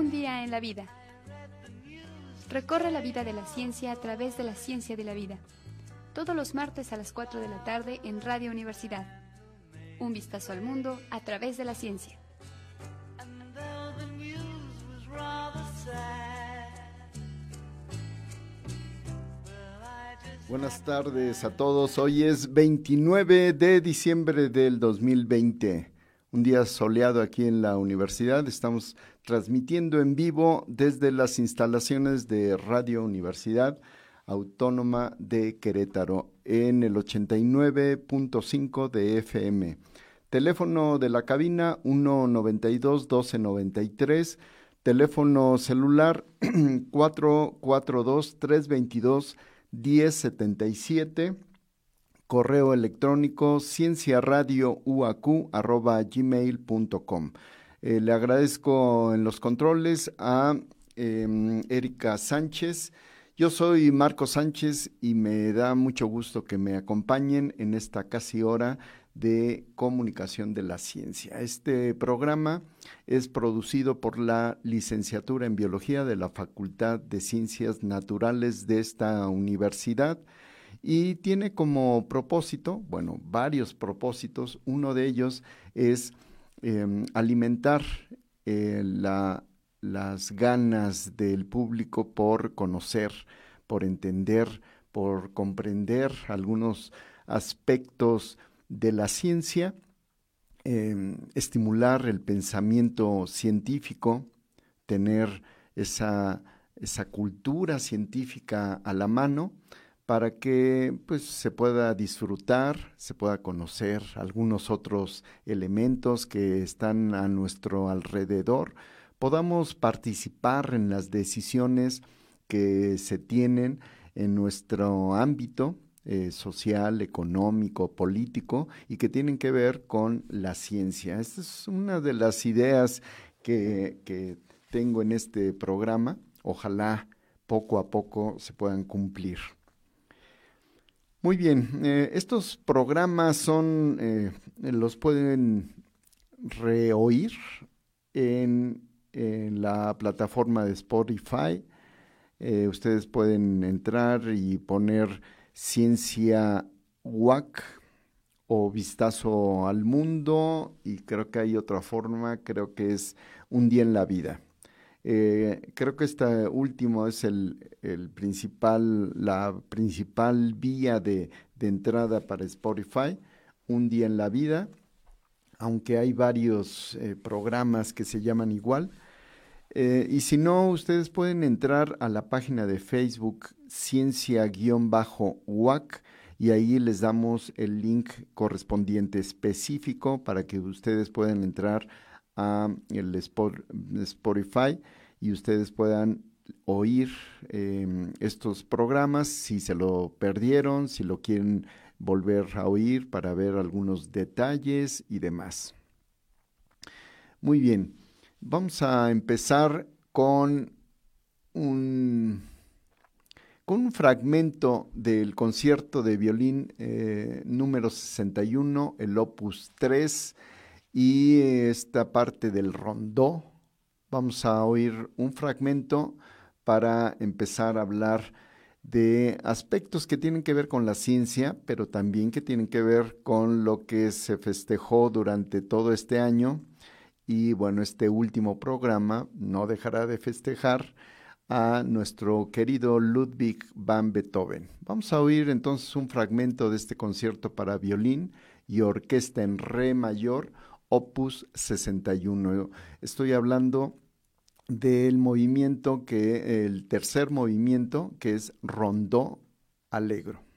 Un día en la vida. Recorre la vida de la ciencia a través de la ciencia de la vida. Todos los martes a las 4 de la tarde en Radio Universidad. Un vistazo al mundo a través de la ciencia. Buenas tardes a todos. Hoy es 29 de diciembre del 2020, un día soleado aquí en la universidad. Estamos transmitiendo en vivo desde las instalaciones de Radio Universidad Autónoma de Querétaro en el 89.5 de FM. Teléfono de la cabina 192 1293. Teléfono celular 442 322 1077, correo electrónico cienciaradiouacu.gmail.com. Eh, le agradezco en los controles a em, Erika Sánchez. Yo soy Marco Sánchez y me da mucho gusto que me acompañen en esta casi hora de comunicación de la ciencia. Este programa es producido por la licenciatura en biología de la Facultad de Ciencias Naturales de esta universidad y tiene como propósito, bueno, varios propósitos. Uno de ellos es em, alimentar eh, las ganas del público por conocer, por entender, por comprender algunos aspectos de la ciencia, em, estimular el pensamiento científico, tener esa, esa cultura científica a la mano para que pues, se pueda disfrutar, se pueda conocer algunos otros elementos que están a nuestro alrededor, podamos participar en las decisiones que se tienen en nuestro ámbito eh, social, económico, político y que tienen que ver con la ciencia. Esta es una de las ideas que, tengo en este programa. Ojalá poco a poco se puedan cumplir. Muy bien, eh, estos programas son, eh, los pueden reoír en, la plataforma de Spotify. ustedes pueden entrar y poner Ciencia WAC o Vistazo al Mundo y creo que hay otra forma, creo que es Un día en la vida. Eh, creo que este último es el, principal, la principal vía de, entrada para Spotify, Un día en la vida, aunque hay varios eh, programas que se llaman igual. Eh, y si no, ustedes pueden entrar a la página de Facebook ciencia-uac y ahí les damos el link correspondiente específico para que ustedes puedan entrar a el Spotify y ustedes puedan oír em, estos programas si se lo perdieron, si lo quieren volver a oír para ver algunos detalles y demás. Muy bien. Vamos a empezar con un, con un fragmento del concierto de violín eh, número 61, el opus 3, y esta parte del rondó. Vamos a oír un fragmento para empezar a hablar de aspectos que tienen que ver con la ciencia, pero también que tienen que ver con lo que se festejó durante todo este año y bueno, este último programa no dejará de festejar a nuestro querido Ludwig van Beethoven. Vamos a oír entonces un fragmento de este concierto para violín y orquesta en re mayor, opus 61. Estoy hablando del movimiento que, el tercer movimiento, que es rondó alegro.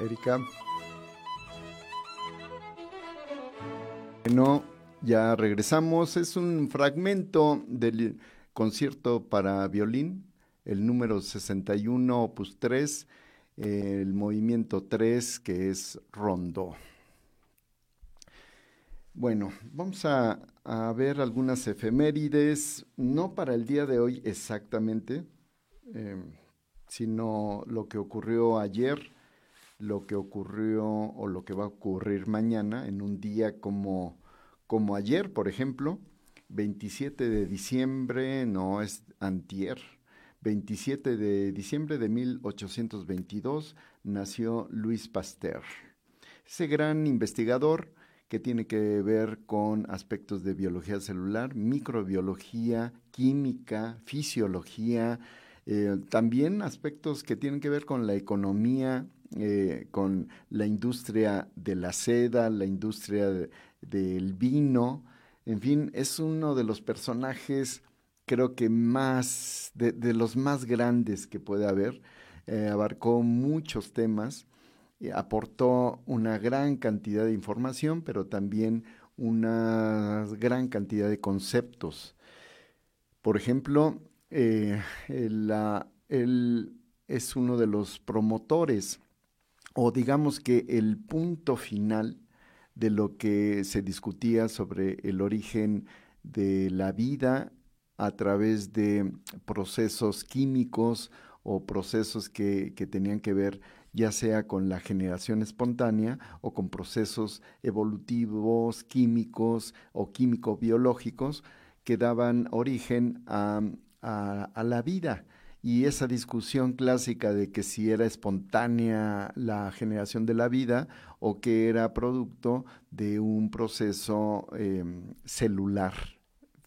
Erika. Bueno, ya regresamos. Es un fragmento del concierto para violín, el número 61, opus 3, el movimiento 3, que es rondo. Bueno, vamos a, ver algunas efemérides, no para el día de hoy exactamente, em, sino lo que ocurrió ayer, lo que ocurrió o lo que va a ocurrir mañana en un día como, como ayer, por ejemplo, 27 de diciembre, no es antier, 27 de diciembre de 1822 nació Luis Pasteur. Ese gran investigador que tiene que ver con aspectos de biología celular, microbiología, química, fisiología, eh, también aspectos que tienen que ver con la economía, eh, con la industria de la seda, la industria del vino, en fin, es uno de los personajes creo que más, de, los más grandes que puede haber, eh, abarcó muchos temas eh, aportó una gran cantidad de información, pero también una gran cantidad de conceptos. Por ejemplo, él es uno de los promotores, o digamos que el punto final de lo que se discutía sobre el origen de la vida a través de procesos químicos o procesos que, que tenían que ver ya sea con la generación espontánea o con procesos evolutivos, químicos o químico-biológicos que daban origen a, la vida. Y esa discusión clásica de que si era espontánea la generación de la vida o que era producto de un proceso em, celular,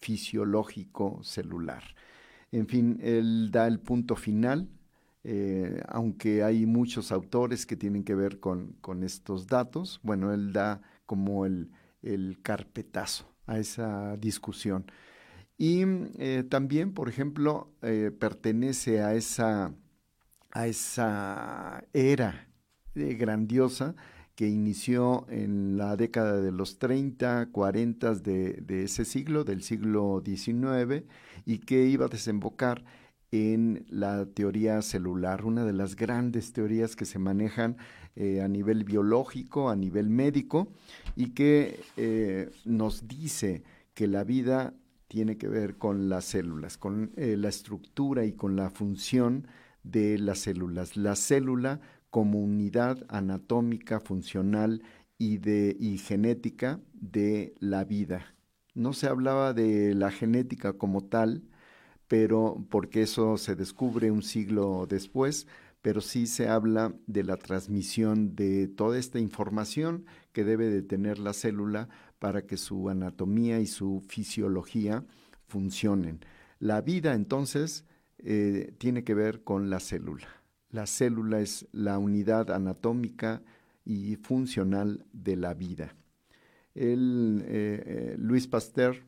fisiológico celular. En fin, él da el punto final eh, aunque hay muchos autores que tienen que ver con, estos datos, bueno, él da como el, carpetazo a esa discusión. Y eh, también, por ejemplo, eh, pertenece a esa, a esa era grandiosa que inició en la década de los 30, 40 de, de ese siglo, del siglo XIX, y que iba a desembocar en la teoría celular, una de las grandes teorías que se manejan eh, a nivel biológico, a nivel médico, y que eh, nos dice que la vida tiene que ver con las células, con eh, la estructura y con la función de las células. La célula como unidad anatómica, funcional y, de, y genética de la vida. No se hablaba de la genética como tal, pero porque eso se descubre un siglo después, pero sí se habla de la transmisión de toda esta información que debe de tener la célula para que su anatomía y su fisiología funcionen. La vida entonces eh, tiene que ver con la célula. La célula es la unidad anatómica y funcional de la vida. El, eh, eh, Luis Pasteur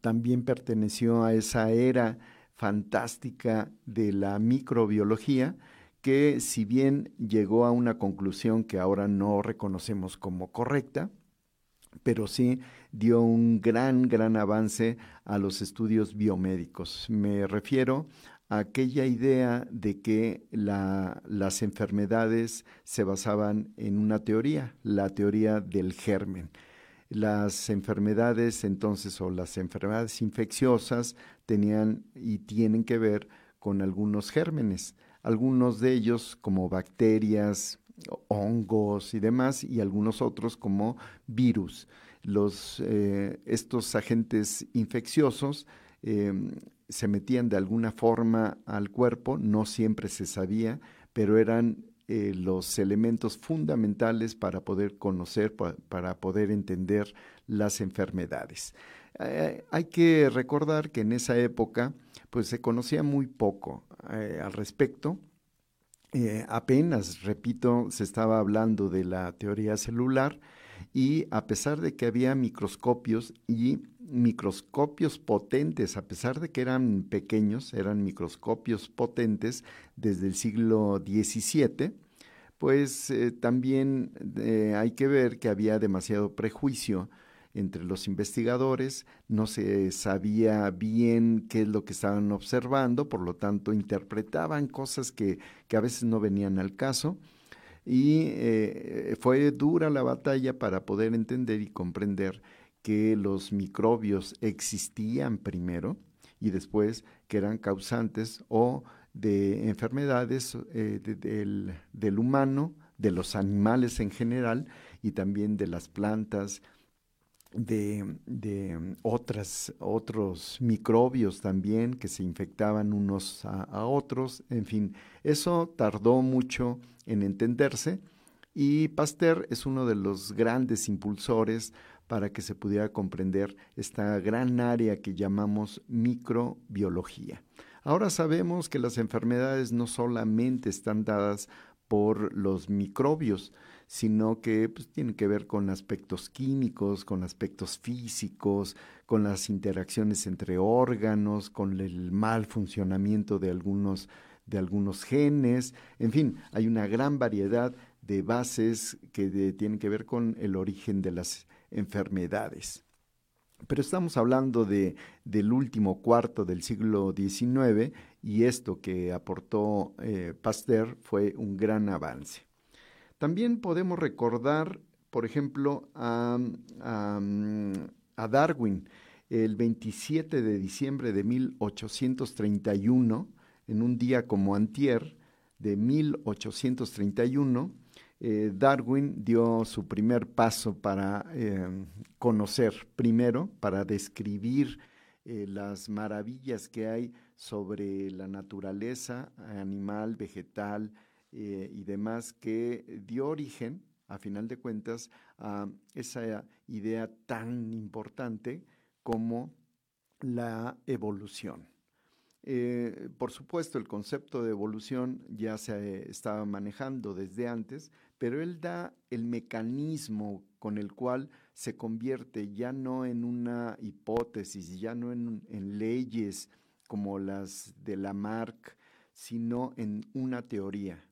también perteneció a esa era fantástica de la microbiología que si bien llegó a una conclusión que ahora no reconocemos como correcta, pero sí dio un gran, gran avance a los estudios biomédicos. Me refiero a aquella idea de que las enfermedades se basaban en una teoría, la teoría del germen. Las enfermedades entonces o las enfermedades infecciosas tenían y tienen que ver con algunos gérmenes, algunos de ellos como bacterias, hongos y demás, y algunos otros como virus. Los, eh, estos agentes infecciosos em, se metían de alguna forma al cuerpo, no siempre se sabía, pero eran eh, los elementos fundamentales para poder conocer, para poder entender las enfermedades. Eh, hay que recordar que en esa época pues se conocía muy poco al respecto. Apenas, repito, se estaba hablando de la teoría celular y a pesar de que había microscopios y microscopios potentes, a pesar de que eran pequeños, eran microscopios potentes desde el siglo XVII, pues eh, también eh, hay que ver que había demasiado prejuicio entre los investigadores, no se sabía bien qué es lo que estaban observando, por lo tanto interpretaban cosas que, que a veces no venían al caso. Y eh, fue dura la batalla para poder entender y comprender que los microbios existían primero y después que eran causantes o de enfermedades eh, del, del, humano, de los animales en general y también de las plantas, de, de otras, otros microbios también que se infectaban unos a, a, otros. En fin, eso tardó mucho en entenderse y Pasteur es uno de los grandes impulsores para que se pudiera comprender esta gran área que llamamos microbiología. Ahora sabemos que las enfermedades no solamente están dadas por los microbios, sino que pues, que ver con aspectos químicos, con aspectos físicos, con las interacciones entre órganos, con el mal funcionamiento de algunos, de algunos genes, en fin, hay una gran variedad de bases que tienen que ver con el origen de las enfermedades. Pero estamos hablando de, del último cuarto del siglo XIX y esto que aportó eh, Pasteur fue un gran avance. También podemos recordar, por ejemplo, a, a Darwin. El 27 de diciembre de 1831, en un día como antier de 1831, eh, Darwin dio su primer paso para eh, conocer primero, para describir eh, las maravillas que hay sobre la naturaleza animal, vegetal y demás, que dio origen, a final de cuentas, a esa idea tan importante como la evolución. por supuesto, el concepto de evolución ya se estaba manejando desde antes, pero él da el mecanismo con el cual se convierte ya no en una hipótesis, ya no en, leyes como las de Lamarck, sino en una teoría.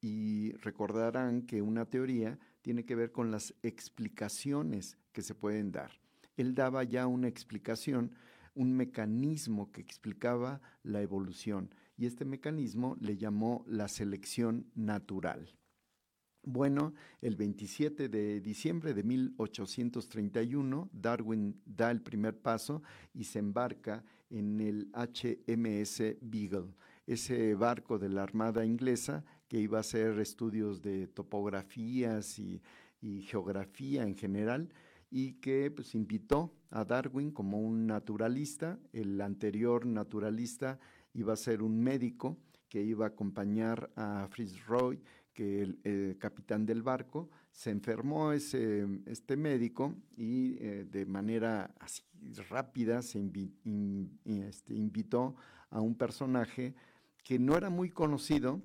Y recordarán que una teoría tiene que ver con las explicaciones que se pueden dar. Él daba ya una explicación, un mecanismo que explicaba la evolución, y este mecanismo le llamó la selección natural. Bueno, el 27 de diciembre de 1831, Darwin da el primer paso y se embarca en el HMS Beagle, ese barco de la Armada inglesa que iba a hacer estudios de topografías y, geografía en general y que pues, invitó a Darwin como un naturalista. El anterior naturalista iba a ser un médico que iba a acompañar a Fritz Roy que el, capitán del barco se enfermó ese, este médico y eh, de manera así rápida se este, invitó a un personaje que no era muy conocido,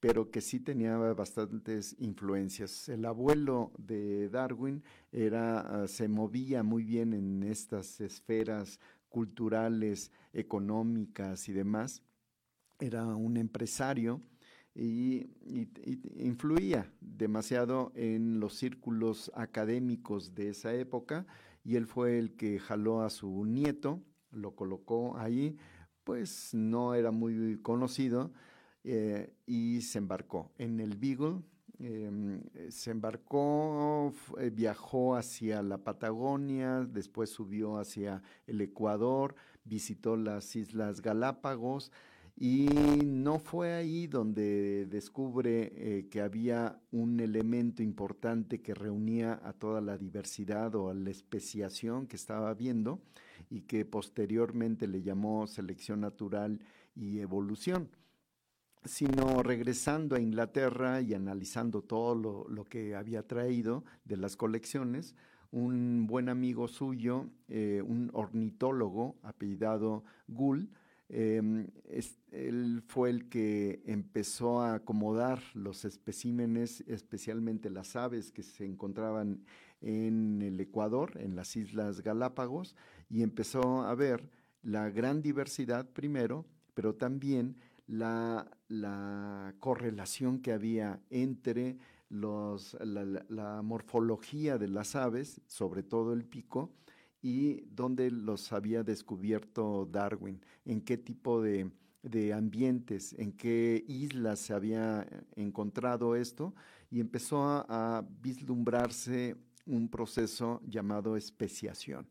pero que sí tenía bastantes influencias. El abuelo de Darwin era, ah, se movía muy bien en estas esferas culturales, económicas y demás. Era un empresario y, influía demasiado en los círculos académicos de esa época y él fue el que jaló a su nieto, lo colocó ahí, pues no era muy conocido eh, y se embarcó en el Beagle. Em, se embarcó, eh, viajó hacia la Patagonia, después subió hacia el Ecuador, visitó las Islas Galápagos, y no fue ahí donde descubre eh, que había un elemento importante que reunía a toda la diversidad o a la especiación que estaba viendo y que posteriormente le llamó selección natural y evolución, sino regresando a Inglaterra y analizando todo lo, que había traído de las colecciones, un buen amigo suyo, eh, un ornitólogo apellidado Gull, Em, él fue el que empezó a acomodar los especímenes, especialmente las aves que se encontraban en el Ecuador, en las Islas Galápagos, y empezó a ver la gran diversidad primero, pero también la, la correlación que había entre los, la, morfología de las aves, sobre todo el pico, y dónde los había descubierto Darwin, en qué tipo de, ambientes, en qué islas se había encontrado esto, y empezó a vislumbrarse un proceso llamado especiación.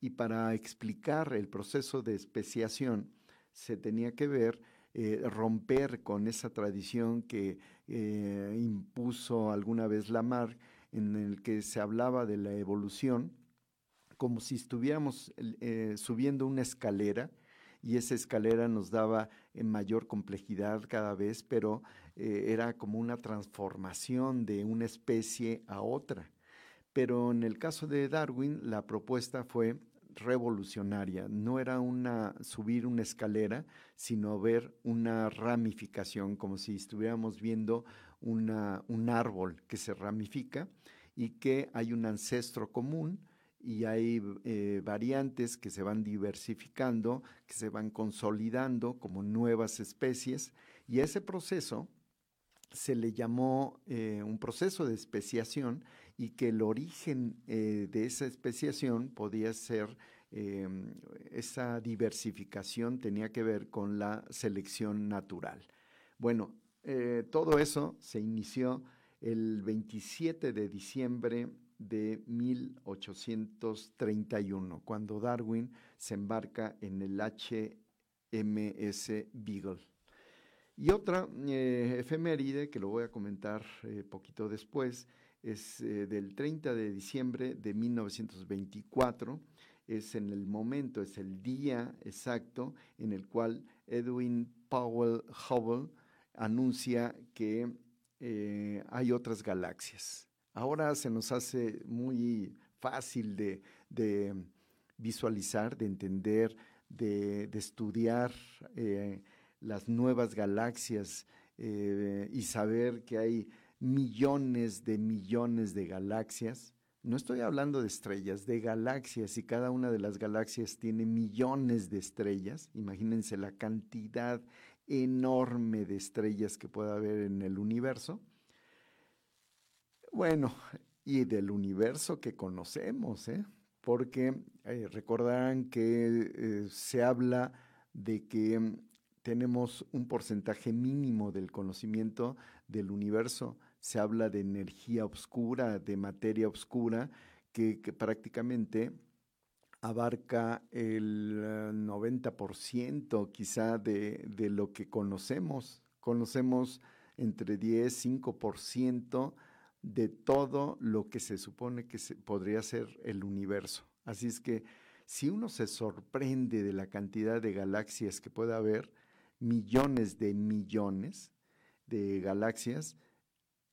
Y para explicar el proceso de especiación se tenía que ver, eh, romper con esa tradición que eh, impuso alguna vez Lamarck, en el que se hablaba de la evolución como si estuviéramos eh, subiendo una escalera y esa escalera nos daba mayor complejidad cada vez, pero era como una transformación de una especie a otra. Pero en el caso de Darwin, la propuesta fue revolucionaria. No era una subir una escalera, sino ver una ramificación, como si estuviéramos viendo una, un árbol que se ramifica y que hay un ancestro común y hay eh, variantes que se van diversificando, que se van consolidando como nuevas especies y ese proceso se le llamó eh, un proceso de especiación y que el origen eh, de esa especiación podía ser, em, esa diversificación tenía que ver con la selección natural. Bueno, eh, todo eso se inició el 27 de diciembre de 1831, cuando Darwin se embarca en el HMS Beagle. Y otra eh, efeméride, que lo voy a comentar eh, poquito después, es eh, del 30 de diciembre de 1924. Es en el momento, es el día exacto en el cual Edwin Powell Hubble anuncia que hay otras galaxias. Ahora se nos hace muy fácil de, visualizar, de entender, de, de estudiar las nuevas galaxias eh, y saber que hay millones de millones de galaxias. No estoy hablando de estrellas, de galaxias y cada una de las galaxias tiene millones de estrellas. Imagínense la cantidad enorme de estrellas que puede haber en el universo. Bueno, y del universo que conocemos, ¿eh? porque eh, recordarán que se habla de que tenemos un porcentaje mínimo del conocimiento del universo. Se habla de energía oscura, de materia oscura, que, prácticamente abarca el 90% quizá de, de, lo que conocemos. Conocemos entre 10 y 5% de todo lo que se supone que podría ser el universo. Así es que si uno se sorprende de la cantidad de galaxias que puede haber, millones de millones de galaxias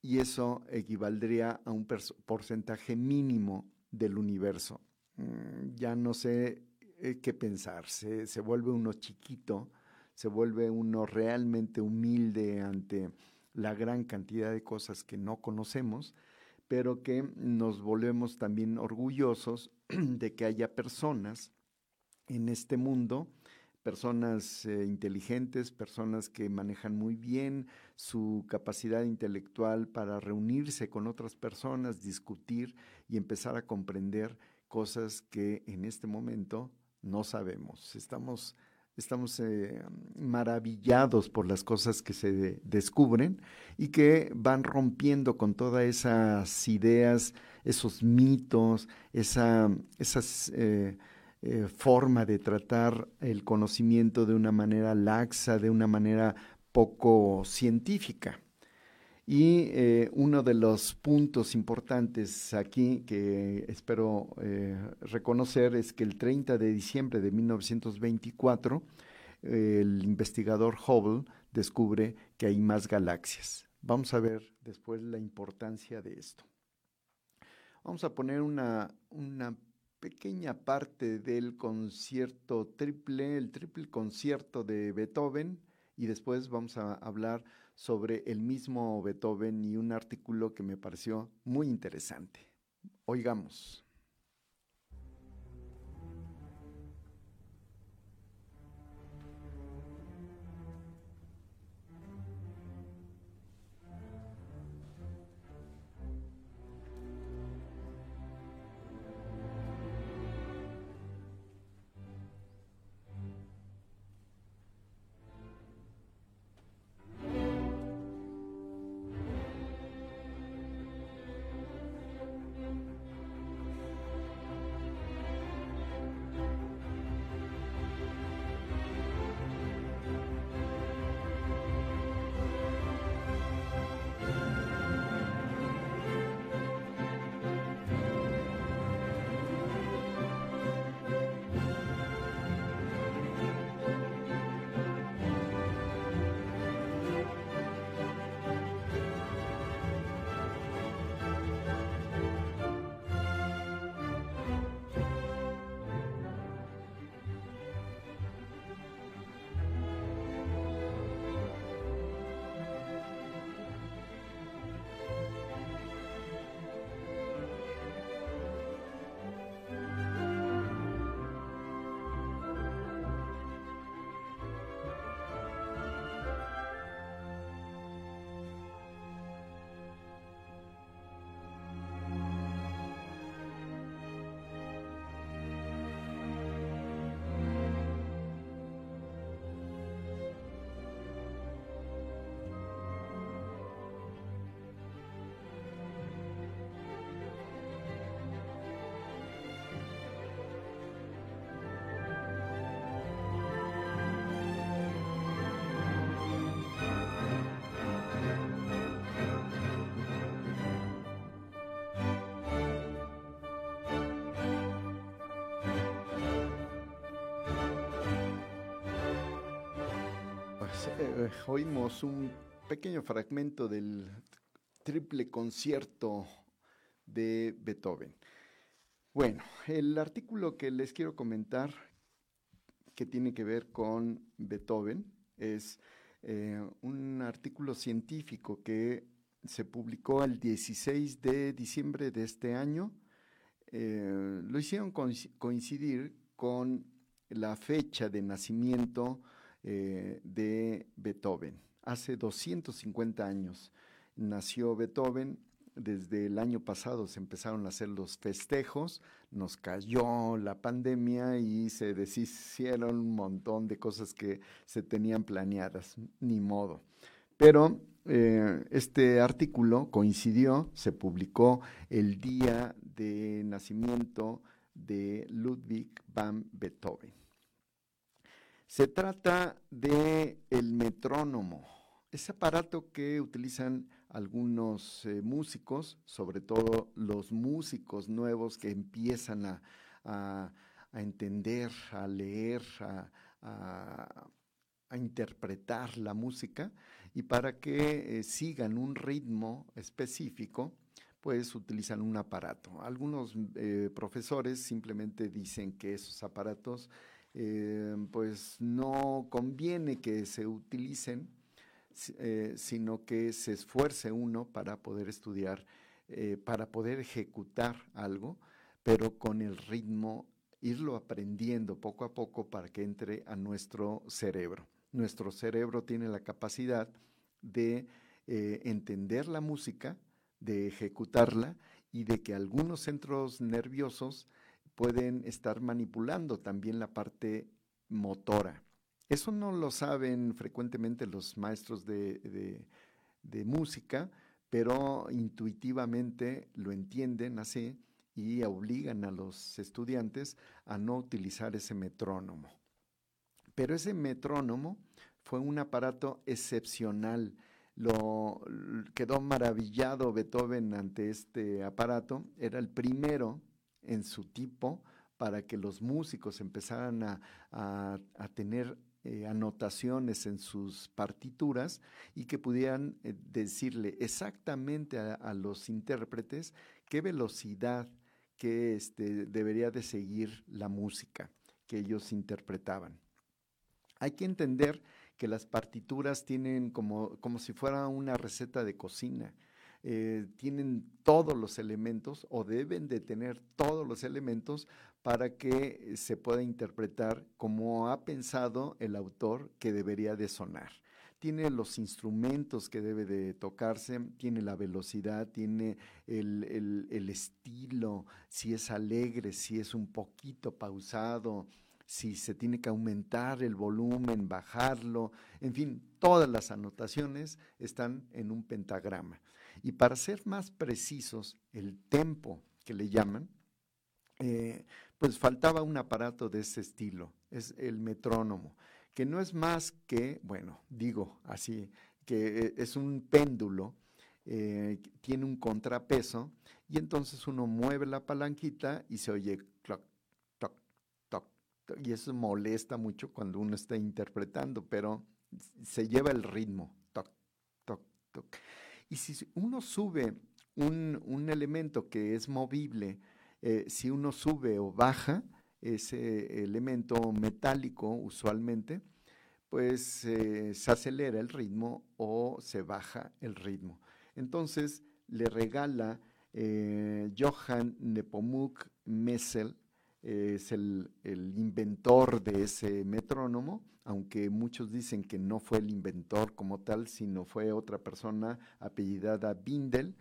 y eso equivaldría a un porcentaje mínimo del universo. Mm, ya no sé eh, qué pensar, se, se vuelve uno chiquito, se vuelve uno realmente humilde ante la gran cantidad de cosas que no conocemos, pero que nos volvemos también orgullosos de que haya personas en este mundo personas eh, inteligentes, personas que manejan muy bien su capacidad intelectual para reunirse con otras personas, discutir y empezar a comprender cosas que en este momento no sabemos. Estamos, estamos eh, maravillados por las cosas que se descubren y que van rompiendo con todas esas ideas, esos mitos, esa, esas... Eh, eh, forma de tratar el conocimiento de una manera laxa, de una manera poco científica. Y eh, uno de los puntos importantes aquí que espero eh, reconocer es que el 30 de diciembre de 1924 el investigador Hubble descubre que hay más galaxias. Vamos a ver después la importancia de esto. Vamos a poner una, una pequeña parte del concierto triple, el triple concierto de Beethoven, y después vamos a hablar sobre el mismo Beethoven y un artículo que me pareció muy interesante. Oigamos. Eh, oímos un pequeño fragmento del triple concierto de Beethoven. Bueno, el artículo que les quiero comentar que tiene que ver con Beethoven es eh, un artículo científico que se publicó el 16 de diciembre de este año. Eh, lo hicieron coincidir con la fecha de nacimiento eh, de Beethoven. Hace 250 años nació Beethoven, desde el año pasado se empezaron a hacer los festejos, nos cayó la pandemia y se deshicieron un montón de cosas que se tenían planeadas, ni modo. Pero eh, este artículo coincidió, se publicó el día de nacimiento de Ludwig van Beethoven. Se trata de el metrónomo, ese aparato que utilizan algunos eh, músicos, sobre todo los músicos nuevos que empiezan a, entender, a leer, a, interpretar la música y para que eh, sigan un ritmo específico, pues utilizan un aparato. Algunos eh, profesores simplemente dicen que esos aparatos eh, pues no conviene que se utilicen, eh, sino que se esfuerce uno para poder estudiar, eh, para poder ejecutar algo, pero con el ritmo, irlo aprendiendo poco a poco para que entre a nuestro cerebro. Nuestro cerebro tiene la capacidad de entender la música, de ejecutarla y de que algunos centros nerviosos pueden estar manipulando también la parte motora. Eso no lo saben frecuentemente los maestros de, música, pero intuitivamente lo entienden así y obligan a los estudiantes a no utilizar ese metrónomo. Pero ese metrónomo fue un aparato excepcional. Lo quedó maravillado Beethoven ante este aparato. Era el primero en su tipo para que los músicos empezaran a, tener eh, anotaciones en sus partituras y que pudieran eh, decirle exactamente a, los intérpretes qué velocidad que este, debería de seguir la música que ellos interpretaban. Hay que entender que las partituras tienen como, como si fuera una receta de cocina. Eh, tienen todos los elementos o deben de tener todos los elementos para que se pueda interpretar como ha pensado el autor que debería de sonar. Tiene los instrumentos que debe de tocarse, tiene la velocidad, tiene el estilo, si es alegre, si es un poquito pausado, si se tiene que aumentar el volumen, bajarlo, en fin, todas las anotaciones están en un pentagrama. Y para ser más precisos, el tempo que le llaman, eh, pues faltaba un aparato de ese estilo, es el metrónomo, que no es más que, bueno, digo así, que eh, es un péndulo, eh, tiene un contrapeso, y entonces uno mueve la palanquita y se oye cloc, toc, toc, y eso molesta mucho cuando uno está interpretando, pero se lleva el ritmo, toc, toc, toc. Y si uno sube un, elemento que es movible, eh, si uno sube o baja ese elemento metálico usualmente, pues eh, se acelera el ritmo o se baja el ritmo. Entonces le regala eh, Johann Nepomuk Messel, es el, inventor de ese metrónomo, aunque muchos dicen que no fue el inventor como tal, sino fue otra persona apellidada Bindel,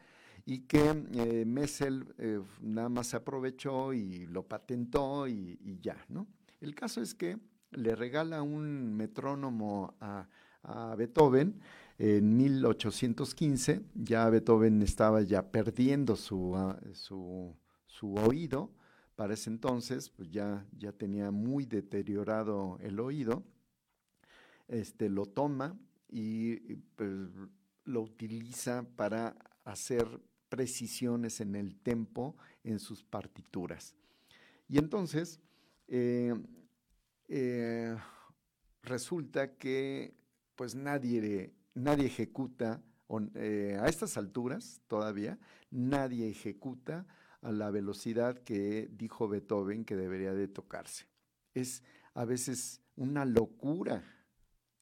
y que eh, Messel eh, nada más aprovechó y lo patentó y, ya, ¿no? El caso es que le regala un metrónomo a, Beethoven en 1815, ya Beethoven estaba ya perdiendo su, ah, su, su oído, para ese entonces, pues ya, ya tenía muy deteriorado el oído, este, lo toma y pues, lo utiliza para hacer precisiones en el tempo en sus partituras. Y entonces, eh, eh, resulta que pues nadie, nadie ejecuta, eh, a estas alturas todavía, nadie ejecuta a la velocidad que dijo Beethoven que debería de tocarse. Es a veces una locura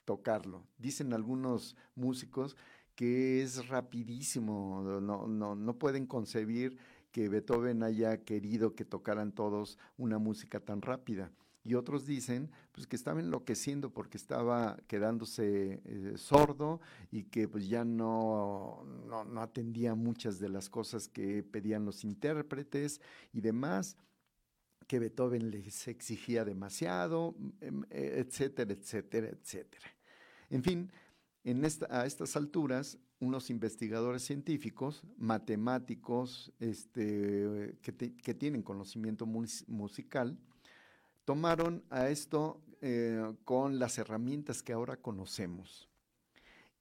tocarlo. Dicen algunos músicos que es rapidísimo, no, no, no pueden concebir que Beethoven haya querido que tocaran todos una música tan rápida. Y otros dicen pues que estaba enloqueciendo porque estaba quedándose eh, sordo y que pues ya no, no, no atendía muchas de las cosas que pedían los intérpretes y demás que Beethoven les exigía demasiado, em, eh, etcétera, etcétera, etcétera. En fin, en a estas alturas, unos investigadores científicos, matemáticos, este, que, tienen conocimiento musical, tomaron a esto eh, con las herramientas que ahora conocemos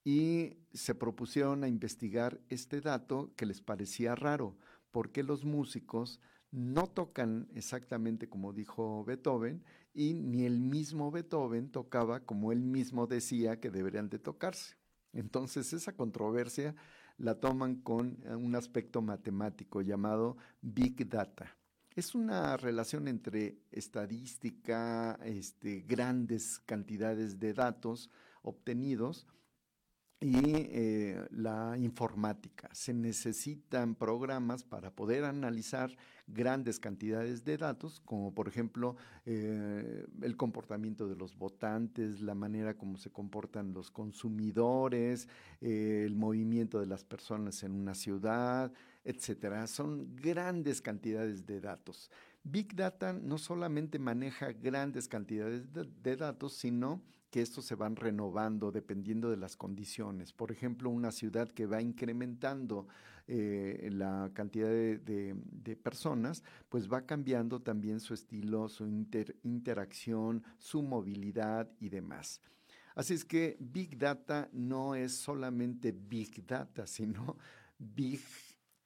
y se propusieron a investigar este dato que les parecía raro, porque los músicos no tocan exactamente como dijo Beethoven y ni el mismo Beethoven tocaba como él mismo decía que deberían de tocarse. Entonces esa controversia la toman con un aspecto matemático llamado Big Data. Es una relación entre estadística, este, grandes cantidades de datos obtenidos y eh, la informática. Se necesitan programas para poder analizar grandes cantidades de datos, como por ejemplo eh, el comportamiento de los votantes, la manera como se comportan los consumidores, eh, el movimiento de las personas en una ciudad, etcétera. Son grandes cantidades de datos. Big Data no solamente maneja grandes cantidades de datos, sino que estos se van renovando dependiendo de las condiciones. Por ejemplo, una ciudad que va incrementando eh, la cantidad de, personas, pues va cambiando también su estilo, su interacción, su movilidad y demás. Así es que Big Data no es solamente Big Data, sino Big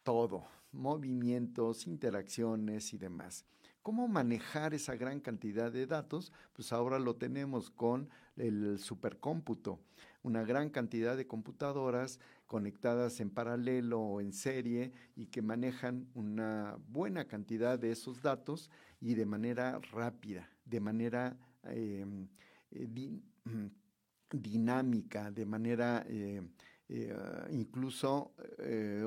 todo, movimientos, interacciones y demás. ¿Cómo manejar esa gran cantidad de datos? Pues ahora lo tenemos con el supercómputo, una gran cantidad de computadoras conectadas en paralelo o en serie y que manejan una buena cantidad de esos datos y de manera rápida, de manera em, eh, mm, dinámica, de manera eh, eh, incluso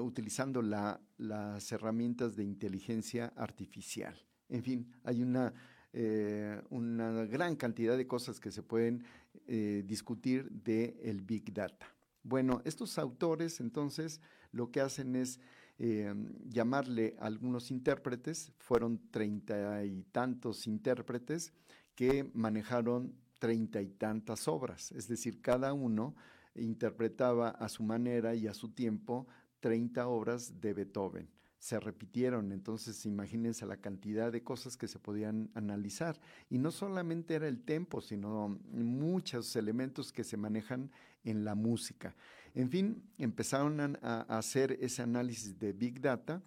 utilizando las herramientas de inteligencia artificial. En fin, hay una, eh, una gran cantidad de cosas que se pueden eh, discutir del el Big Data. Bueno, estos autores entonces lo que hacen es eh, llamarle a algunos intérpretes, fueron treinta y tantos intérpretes que manejaron treinta y tantas obras, es decir, cada uno interpretaba a su manera y a su tiempo treinta obras de Beethoven se repitieron. Entonces, imagínense la cantidad de cosas que se podían analizar. Y no solamente era el tempo, sino muchos elementos que se manejan en la música. En fin, empezaron a, hacer ese análisis de Big Data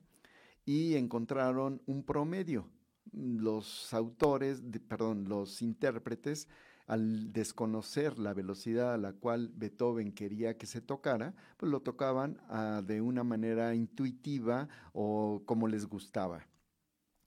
y encontraron un promedio. Los autores, perdón, los intérpretes al desconocer la velocidad a la cual Beethoven quería que se tocara, pues lo tocaban ah, de una manera intuitiva o como les gustaba.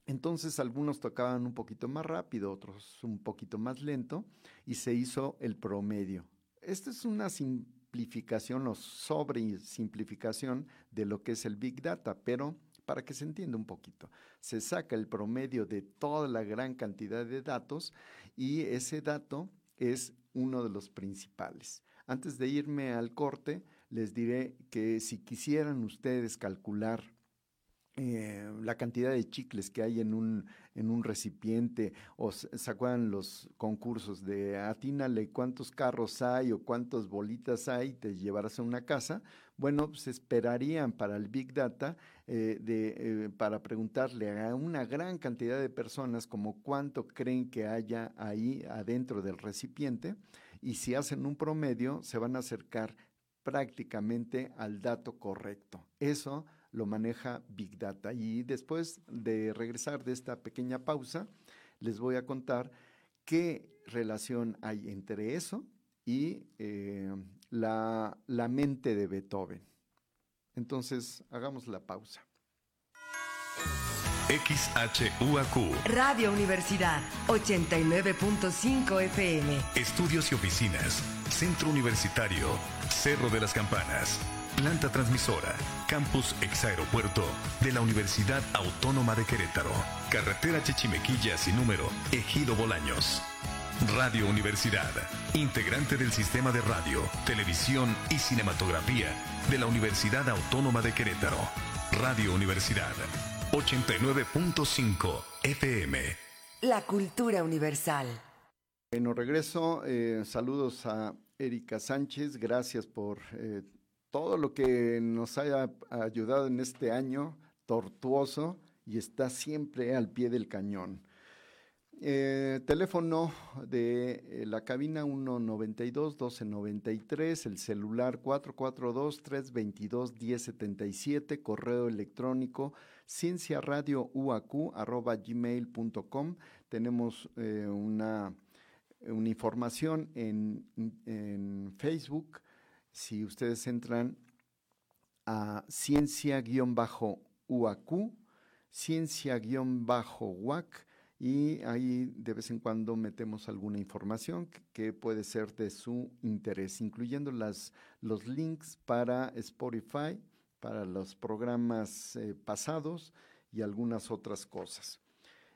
Entonces algunos tocaban un poquito más rápido, otros un poquito más lento y se hizo el promedio. Esta es una simplificación o sobre simplificación de lo que es el Big Data, pero para que se entienda un poquito. Se saca el promedio de toda la gran cantidad de datos y ese dato es uno de los principales. Antes de irme al corte, les diré que si quisieran ustedes calcular eh, la cantidad de chicles que hay en un, en un recipiente, o se acuerdan los concursos de atínale cuántos carros hay o cuántas bolitas hay, te llevarás a una casa. Bueno, se esperarían para el Big Data eh, de, eh, para preguntarle a una gran cantidad de personas como cuánto creen que haya ahí adentro del recipiente y si hacen un promedio se van a acercar prácticamente al dato correcto. Eso lo maneja Big Data. Y después de regresar de esta pequeña pausa, les voy a contar qué relación hay entre eso y eh, la, la mente de Beethoven. Entonces, hagamos la pausa. XHUAQ. Radio Universidad 89.5 FM. Estudios y oficinas. Centro Universitario. Cerro de las Campanas. Planta transmisora. Campus Exaeropuerto de la Universidad Autónoma de Querétaro. Carretera Chichimequilla sin número. Ejido Bolaños. Radio Universidad. Integrante del sistema de radio, televisión y cinematografía de la Universidad Autónoma de Querétaro. Radio Universidad 89.5 FM. La cultura universal. Bueno, regreso. Eh, saludos a Erika Sánchez. Gracias por eh, todo lo que nos haya ayudado en este año tortuoso y está siempre al pie del cañón. Eh, teléfono de eh, la cabina 192-1293, el celular 442-322-1077, correo electrónico cienciaradiouacu.gmail.com. Tenemos eh, una, una, información en, en, Facebook. Si ustedes entran a ciencia-uacu, ciencia-uac, y ahí de vez en cuando metemos alguna información que, puede ser de su interés, incluyendo las, los links para Spotify, para los programas eh, pasados y algunas otras cosas.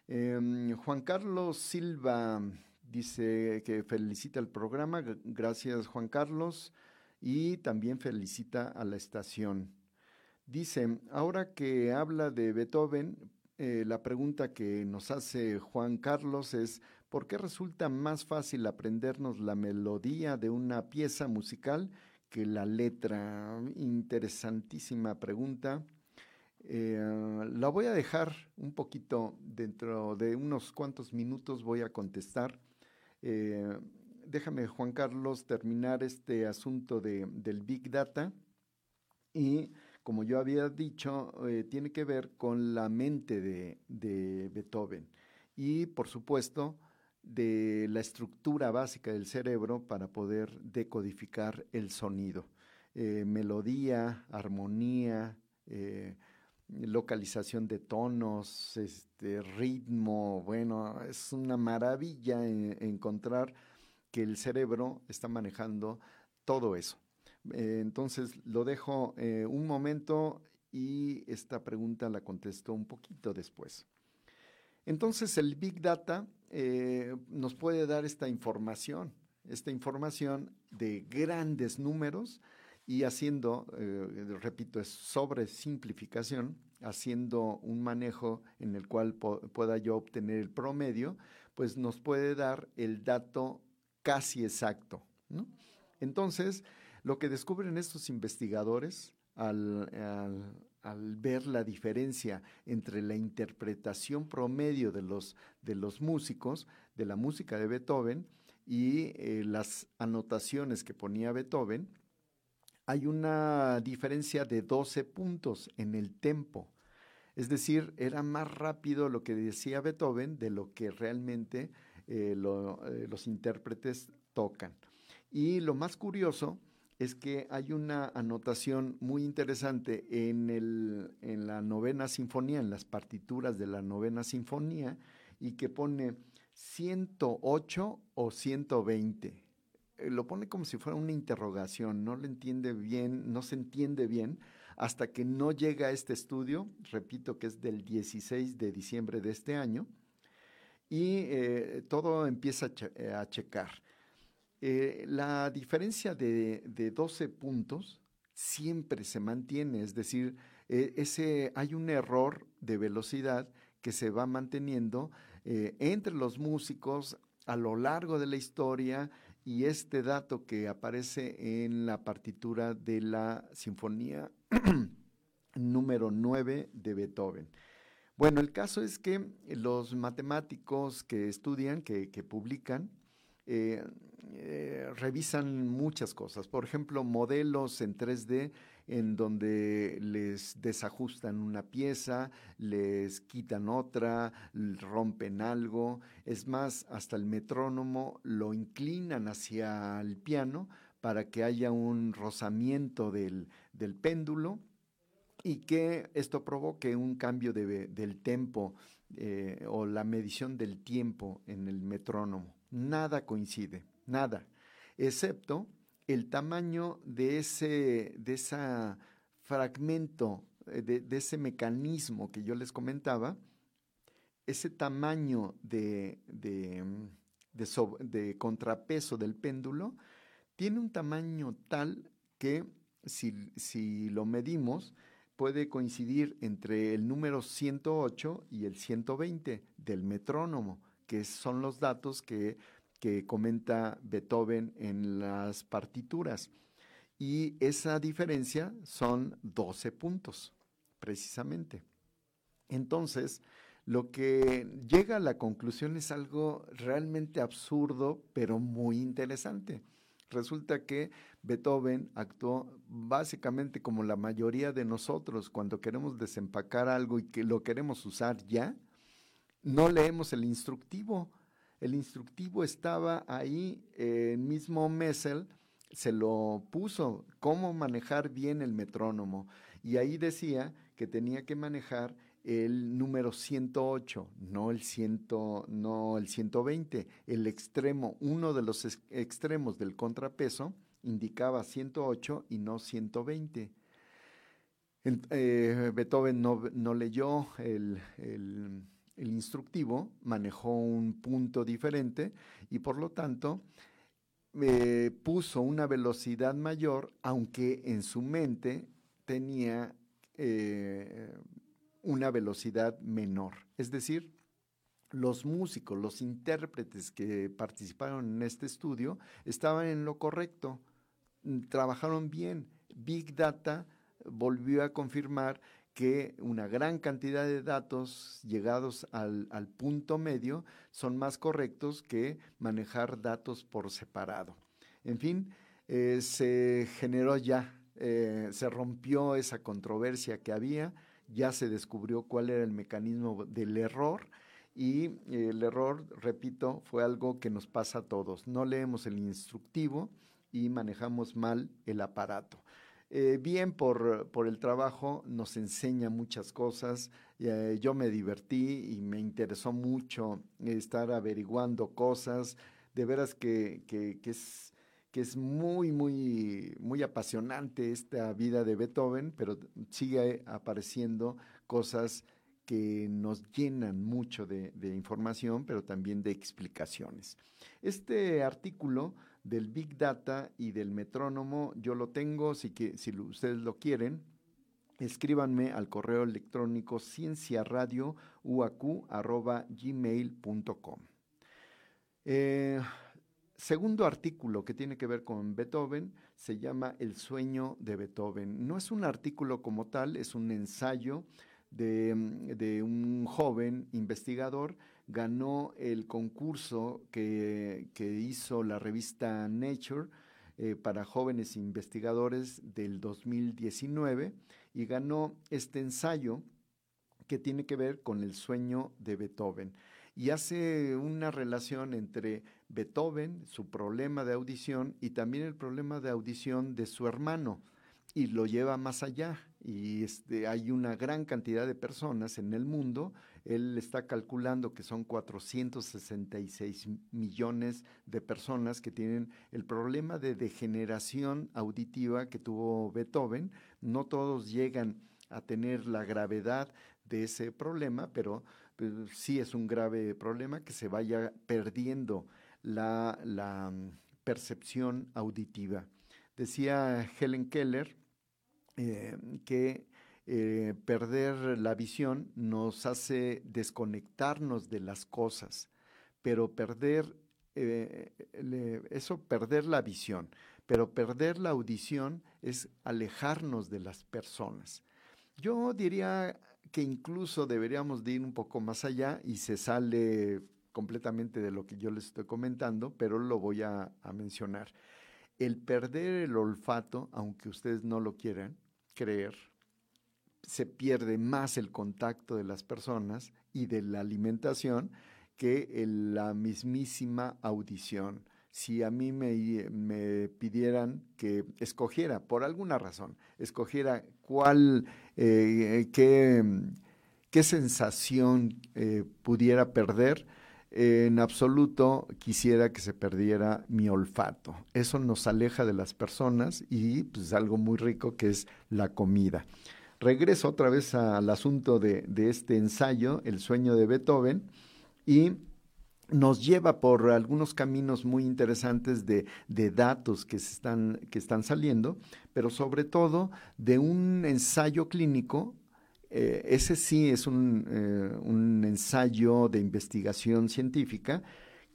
Em, Juan Carlos Silva dice que felicita el programa, gracias Juan Carlos, y también felicita a la estación. Dice, ahora que habla de Beethoven, eh, la pregunta que nos hace Juan Carlos es, ¿por qué resulta más fácil aprendernos la melodía de una pieza musical que la letra? Interesantísima pregunta. Eh, la voy a dejar un poquito dentro de unos cuantos minutos, voy a contestar. Eh, déjame, Juan Carlos, terminar este asunto de, del Big Data. Y como yo había dicho, eh, tiene que ver con la mente de, Beethoven. Y, por supuesto, de la estructura básica del cerebro para poder decodificar el sonido. Eh, melodía, armonía, eh, localización de tonos, este, ritmo, bueno, es una maravilla encontrar que el cerebro está manejando todo eso. Eh, entonces lo dejo eh, un momento y esta pregunta la contesto un poquito después. Entonces el Big Data eh, nos puede dar esta información, esta información de grandes números y haciendo, repito, es sobre simplificación, haciendo un manejo en el cual pueda yo obtener el promedio, pues nos puede dar el dato casi exacto. Entonces, lo que descubren estos investigadores al, ver la diferencia entre la interpretación promedio de los, de los músicos, de la música de Beethoven, y eh, las anotaciones que ponía Beethoven, hay una diferencia de 12 puntos en el tempo. Es decir, era más rápido lo que decía Beethoven de lo que realmente eh, eh, los intérpretes tocan. Y lo más curioso es que hay una anotación muy interesante en, el, en la novena sinfonía, en las partituras de la novena sinfonía, y que pone 108 o 120. Eh, lo pone como si fuera una interrogación, no lo entiende bien, no se entiende bien hasta que no llega a este estudio, repito que es del 16 de diciembre de este año, y eh, todo empieza a, a checar. Eh, la diferencia de, 12 puntos siempre se mantiene, es decir, eh, ese, hay un error de velocidad que se va manteniendo eh, entre los músicos a lo largo de la historia y este dato que aparece en la partitura de la Sinfonía número 9 de Beethoven. Bueno, el caso es que los matemáticos que estudian, que, publican, eh, eh, revisan muchas cosas. Por ejemplo, modelos en 3D en donde les desajustan una pieza, les quitan otra, rompen algo. Es más, hasta el metrónomo lo inclinan hacia el piano para que haya un rozamiento del, péndulo y que esto provoque un cambio del tempo eh, o la medición del tiempo en el metrónomo. Nada coincide, nada, excepto el tamaño de ese, de fragmento, eh, de, ese mecanismo que yo les comentaba, ese tamaño de, de contrapeso del péndulo tiene un tamaño tal que si, si, lo medimos puede coincidir entre el número 108 y el 120 del metrónomo, que son los datos que, que comenta Beethoven en las partituras. Y esa diferencia son 12 puntos, precisamente. Entonces, lo que llega a la conclusión es algo realmente absurdo, pero muy interesante. Resulta que Beethoven actuó básicamente como la mayoría de nosotros cuando queremos desempacar algo y que lo queremos usar ya, no leemos el instructivo. El instructivo estaba ahí, el mismo Messel se lo puso, cómo manejar bien el metrónomo. Y ahí decía que tenía que manejar el número 108, no el, no el 120. El extremo, uno de los extremos del contrapeso indicaba 108 y no 120. Eh, Beethoven no, leyó el, instructivo, manejó un punto diferente y por lo tanto eh, puso una velocidad mayor, aunque en su mente tenía eh, una velocidad menor. Es decir, los músicos, los intérpretes que participaron en este estudio estaban en lo correcto, trabajaron bien. Big Data volvió a confirmar que una gran cantidad de datos llegados al, punto medio son más correctos que manejar datos por separado. En fin, eh, se generó ya, eh, se rompió esa controversia que había ya se descubrió cuál era el mecanismo del error y el error, repito, fue algo que nos pasa a todos. No leemos el instructivo y manejamos mal el aparato. Eh, bien por, por, el trabajo, nos enseña muchas cosas. Eh, yo me divertí y me interesó mucho estar averiguando cosas. De veras que, que, es que es muy, muy, muy apasionante esta vida de Beethoven, pero sigue apareciendo cosas que nos llenan mucho de, información, pero también de explicaciones. Este artículo del Big Data y del metrónomo, yo lo tengo, si, que, si ustedes lo quieren, escríbanme al correo electrónico cienciaradiouacu.gmail.com. Eh, segundo artículo que tiene que ver con Beethoven se llama El sueño de Beethoven. No es un artículo como tal, es un ensayo de, un joven investigador. Ganó el concurso que, hizo la revista Nature eh, para jóvenes investigadores del 2019 y ganó este ensayo que tiene que ver con el sueño de Beethoven y hace una relación entre Beethoven, su problema de audición y también el problema de audición de su hermano y lo lleva más allá. Y este, hay una gran cantidad de personas en el mundo. Él está calculando que son 466 millones de personas que tienen el problema de degeneración auditiva que tuvo Beethoven. No todos llegan a tener la gravedad de ese problema, pero sí es un grave problema que se vaya perdiendo la, mm, percepción auditiva. Decía Helen Keller eh, que eh, perder la visión nos hace desconectarnos de las cosas, pero perder eh, eso, perder la visión, pero perder la audición es alejarnos de las personas. Yo diría que incluso deberíamos de ir un poco más allá y se sale completamente de lo que yo les estoy comentando, pero lo voy a, mencionar. El perder el olfato, aunque ustedes no lo quieran, creer, se pierde más el contacto de las personas y de la alimentación que la mismísima audición. Si a mí me, pidieran que escogiera, por alguna razón, escogiera cuál, eh, qué, qué, sensación eh, pudiera perder, en absoluto quisiera que se perdiera mi olfato. Eso nos aleja de las personas y pues algo muy rico que es la comida. Regreso otra vez al asunto de, este ensayo, El sueño de Beethoven y nos lleva por algunos caminos muy interesantes de, datos que, están, que están saliendo, pero sobre todo de un ensayo clínico eh, ese sí es un, eh, un, ensayo de investigación científica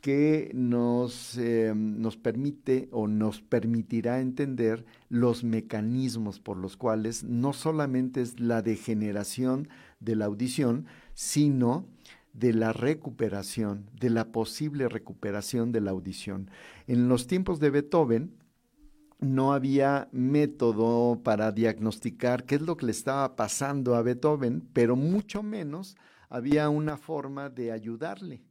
que nos, eh, nos permite o nos permitirá entender los mecanismos por los cuales no solamente es la degeneración de la audición, sino de la recuperación, de la posible recuperación de la audición. En los tiempos de Beethoven no había método para diagnosticar qué es lo que le estaba pasando a Beethoven, pero mucho menos había una forma de ayudarle.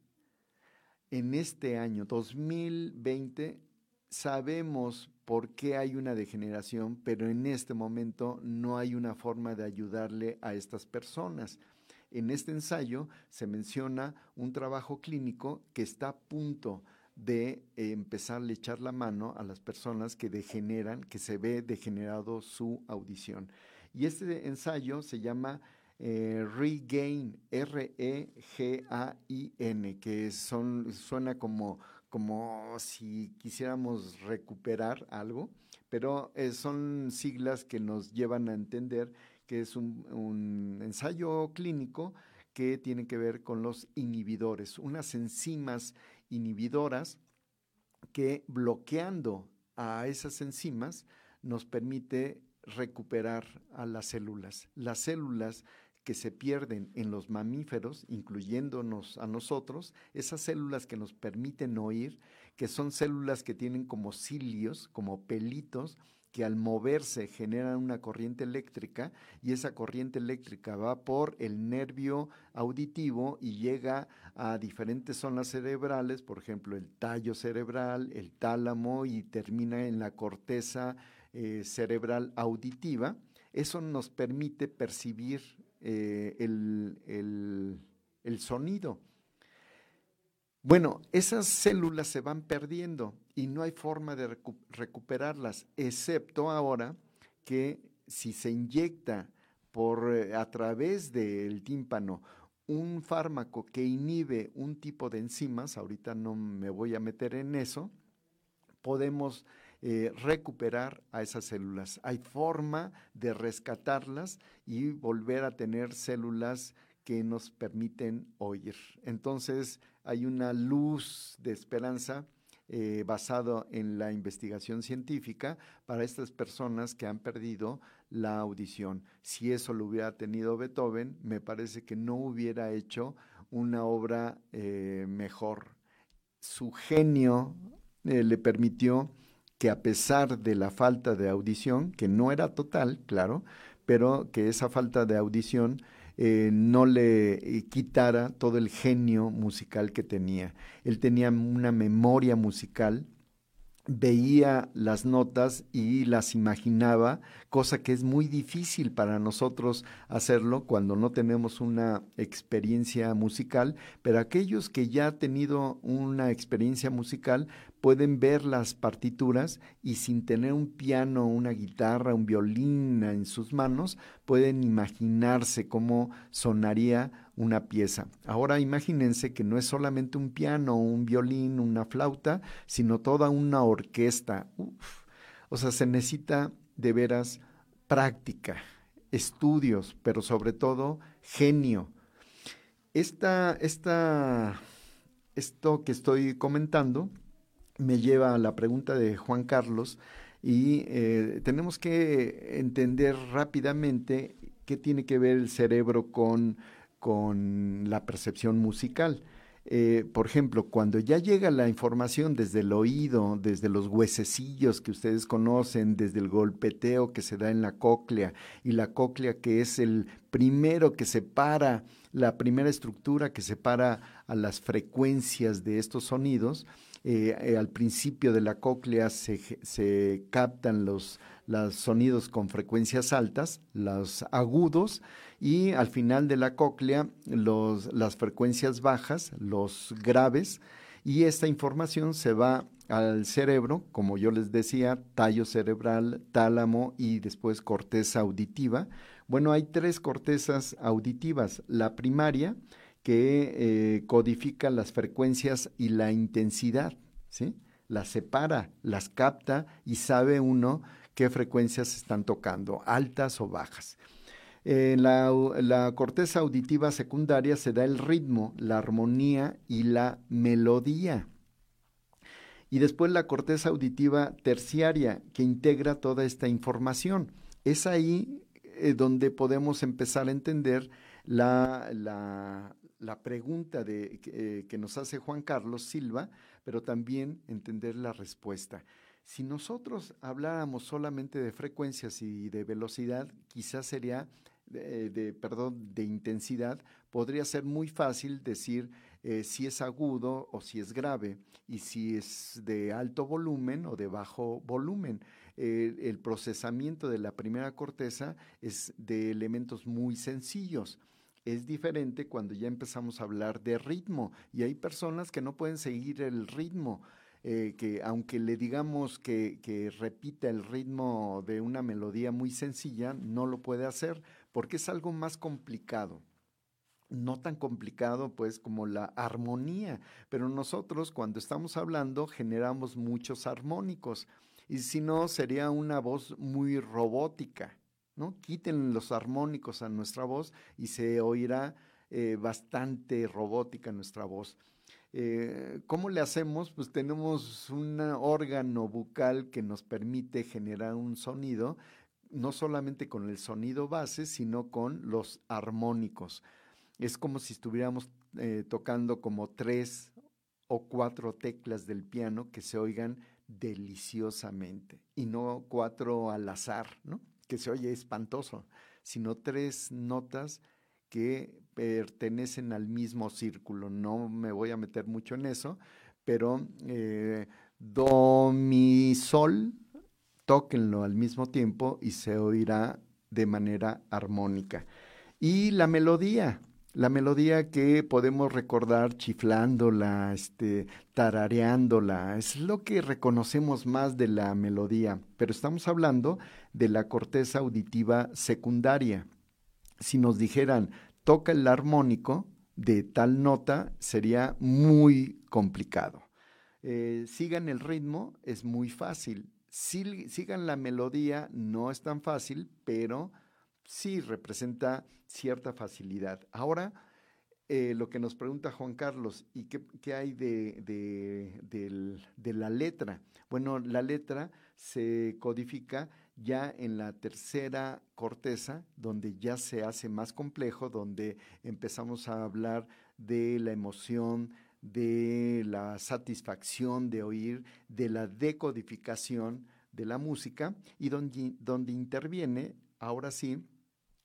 En este año 2020 sabemos por qué hay una degeneración, pero en este momento no hay una forma de ayudarle a estas personas. En este ensayo se menciona un trabajo clínico que está a punto de eh, empezar a echar la mano a las personas que degeneran, que se ve degenerado su audición. Y este ensayo se llama eh, Regain, R-E-G-A-I-N, que son, suena como, como si quisiéramos recuperar algo, pero eh, son siglas que nos llevan a entender que es un, ensayo clínico que tiene que ver con los inhibidores, unas enzimas inhibidoras que bloqueando a esas enzimas nos permite recuperar a las células. Las células que se pierden en los mamíferos, incluyéndonos a nosotros, esas células que nos permiten oír, que son células que tienen como cilios, como pelitos, que al moverse generan una corriente eléctrica y esa corriente eléctrica va por el nervio auditivo y llega a diferentes zonas cerebrales, por ejemplo el tallo cerebral, el tálamo y termina en la corteza eh, cerebral auditiva. Eso nos permite percibir eh, el, el sonido. Bueno, esas células se van perdiendo y no hay forma de recuperarlas, excepto ahora que si se inyecta por eh, a través del tímpano un fármaco que inhibe un tipo de enzimas, ahorita no me voy a meter en eso, podemos eh, recuperar a esas células. Hay forma de rescatarlas y volver a tener células que nos permiten oír. Entonces, hay una luz de esperanza eh, basado en la investigación científica para estas personas que han perdido la audición. Si eso lo hubiera tenido Beethoven, me parece que no hubiera hecho una obra eh, mejor. Su genio eh, le permitió que a pesar de la falta de audición, que no era total, claro, pero que esa falta de audición eh, no le eh, quitara todo el genio musical que tenía. Él tenía una memoria musical, veía las notas y las imaginaba, cosa que es muy difícil para nosotros hacerlo cuando no tenemos una experiencia musical, pero aquellos que ya han tenido una experiencia musical pueden ver las partituras y sin tener un piano, una guitarra, un violín en sus manos, pueden imaginarse cómo sonaría una pieza. Ahora imagínense que no es solamente un piano, un violín, una flauta, sino toda una orquesta. O sea, se necesita de veras práctica, estudios, pero sobre todo genio. Esta, esta, esto que estoy comentando me lleva a la pregunta de Juan Carlos y eh, tenemos que entender rápidamente qué tiene que ver el cerebro con, con la percepción musical. eh, por ejemplo, cuando ya llega la información desde el oído, desde los huesecillos que ustedes conocen, desde el golpeteo que se da en la cóclea y la cóclea que es el primero que separa, la primera estructura que separa a las frecuencias de estos sonidos, eh, eh, al principio de la cóclea se, captan los, los sonidos con frecuencias altas, los agudos, y al final de la cóclea los, las frecuencias bajas, los graves, y esta información se va al cerebro, como yo les decía, tallo cerebral, tálamo y después corteza auditiva. Bueno, hay tres cortezas auditivas. La primaria, que eh, codifica las frecuencias y la intensidad, ¿sí? Las separa, las capta y sabe uno qué frecuencias están tocando, altas o bajas. En la, corteza auditiva secundaria se da el ritmo, la armonía y la melodía. Y después la corteza auditiva terciaria, que integra toda esta información. Es ahí eh, donde podemos empezar a entender la, pregunta de, eh, que nos hace Juan Carlos Silva, pero también entender la respuesta. Si nosotros habláramos solamente de frecuencias y de velocidad, quizás sería de, perdón, de intensidad, podría ser muy fácil decir eh, si es agudo o si es grave y si es de alto volumen o de bajo volumen. el procesamiento de la primera corteza es de elementos muy sencillos. Es diferente cuando ya empezamos a hablar de ritmo y hay personas que no pueden seguir el ritmo. Eh, que aunque le digamos que, que repita el ritmo de una melodía muy sencilla, no lo puede hacer porque es algo más complicado. No tan complicado pues como la armonía, pero nosotros cuando estamos hablando generamos muchos armónicos y si no sería una voz muy robótica, ¿no? Quiten los armónicos a nuestra voz y se oirá eh, bastante robótica nuestra voz. Eh, ¿Cómo le hacemos? Pues tenemos un órgano bucal que nos permite generar un sonido, no solamente con el sonido base, sino con los armónicos. Es como si estuviéramos eh, tocando como tres o cuatro teclas del piano que se oigan deliciosamente y no cuatro al azar, ¿no? Que se oye espantoso, sino tres notas que pertenecen al mismo círculo. No me voy a meter mucho en eso, pero eh, do, mi, sol, tóquenlo al mismo tiempo y se oirá de manera armónica. Y la melodía, la melodía que podemos recordar chiflándola, este, tarareándola, es lo que reconocemos más de la melodía, pero estamos hablando de la corteza auditiva secundaria. Si nos dijeran, toca el armónico de tal nota, sería muy complicado. Eh, sigan el ritmo, es muy fácil sigan la melodía, no es tan fácil, pero sí representa cierta facilidad. Ahora, eh, lo que nos pregunta Juan Carlos, ¿y qué, hay de, de, la letra? Bueno, la letra se codifica ya en la tercera corteza, donde ya se hace más complejo, donde empezamos a hablar de la emoción, de la satisfacción de oír, de la decodificación de la música y donde, donde interviene, ahora sí,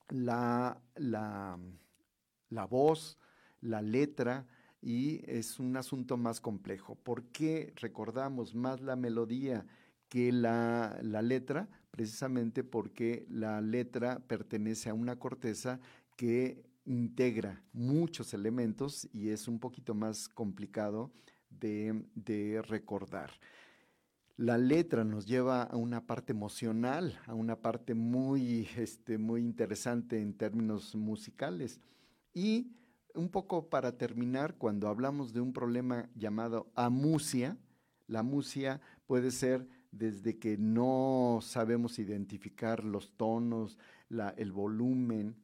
la, la, la voz, la letra, y es un asunto más complejo. ¿Por qué recordamos más la melodía que la, la, letra? Precisamente porque la letra pertenece a una corteza que integra muchos elementos y es un poquito más complicado de, recordar. La letra nos lleva a una parte emocional, a una parte muy, este, muy interesante en términos musicales. Y un poco para terminar, cuando hablamos de un problema llamado amusia, la amusia puede ser desde que no sabemos identificar los tonos, el volumen,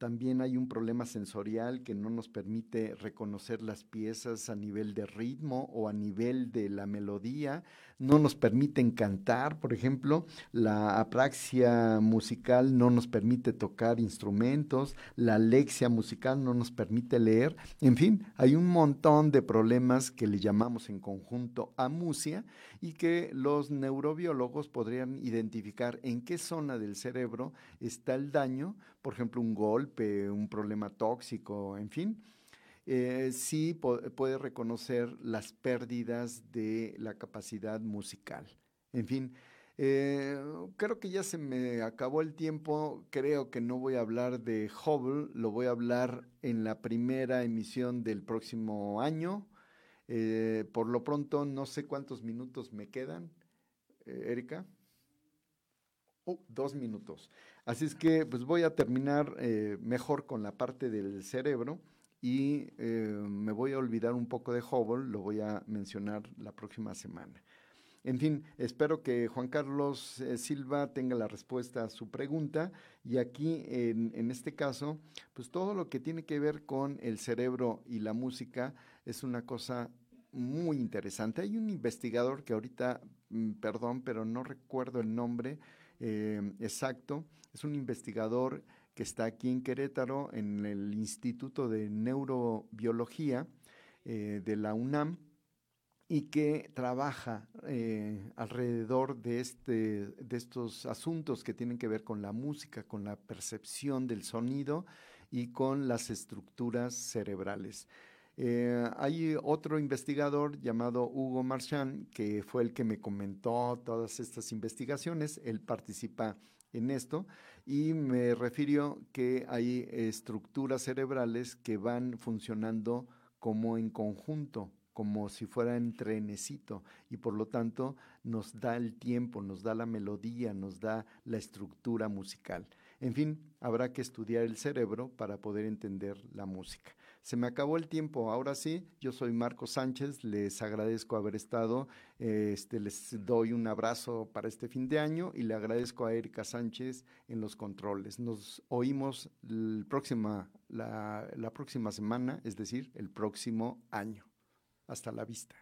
también hay un problema sensorial que no nos permite reconocer las piezas a nivel de ritmo o a nivel de la melodía, no nos permiten cantar, por ejemplo, la apraxia musical no nos permite tocar instrumentos, la alexia musical no nos permite leer, en fin, hay un montón de problemas que le llamamos en conjunto amusia y que los neurobiólogos podrían identificar en qué zona del cerebro está el daño, por ejemplo, un golpe, un problema tóxico, en fin eh, sí puede reconocer las pérdidas de la capacidad musical. En fin, eh, creo que ya se me acabó el tiempo. Creo que no voy a hablar de Hubble, lo voy a hablar en la primera emisión del próximo año. Eh, por lo pronto, no sé cuántos minutos me quedan. Erika. Oh, dos minutos. Así es que pues voy a terminar mejor con la parte del cerebro y eh, me voy a olvidar un poco de Hubble, lo voy a mencionar la próxima semana. En fin, espero que Juan Carlos eh, Silva tenga la respuesta a su pregunta y aquí en, en, este caso, pues todo lo que tiene que ver con el cerebro y la música es una cosa muy interesante. Hay un investigador que ahorita, mm, perdón, pero no recuerdo el nombre eh, exacto, es un investigador que está aquí en Querétaro, en el Instituto de Neurobiología eh, de la UNAM, y que trabaja eh, alrededor de, este, de estos asuntos que tienen que ver con la música, con la percepción del sonido y con las estructuras cerebrales. Eh, hay otro investigador llamado Hugo Marchand, que fue el que me comentó todas estas investigaciones. Él participa en esto y me refirió que hay estructuras cerebrales que van funcionando como en conjunto, como si fuera en trenecito y por lo tanto nos da el tiempo, nos da la melodía, nos da la estructura musical. En fin, habrá que estudiar el cerebro para poder entender la música. Se me acabó el tiempo, ahora sí, yo soy Marco Sánchez, les agradezco haber estado, este, les doy un abrazo para este fin de año y le agradezco a Erika Sánchez en los controles. Nos oímos el la próxima semana, es decir, el próximo año. Hasta la vista.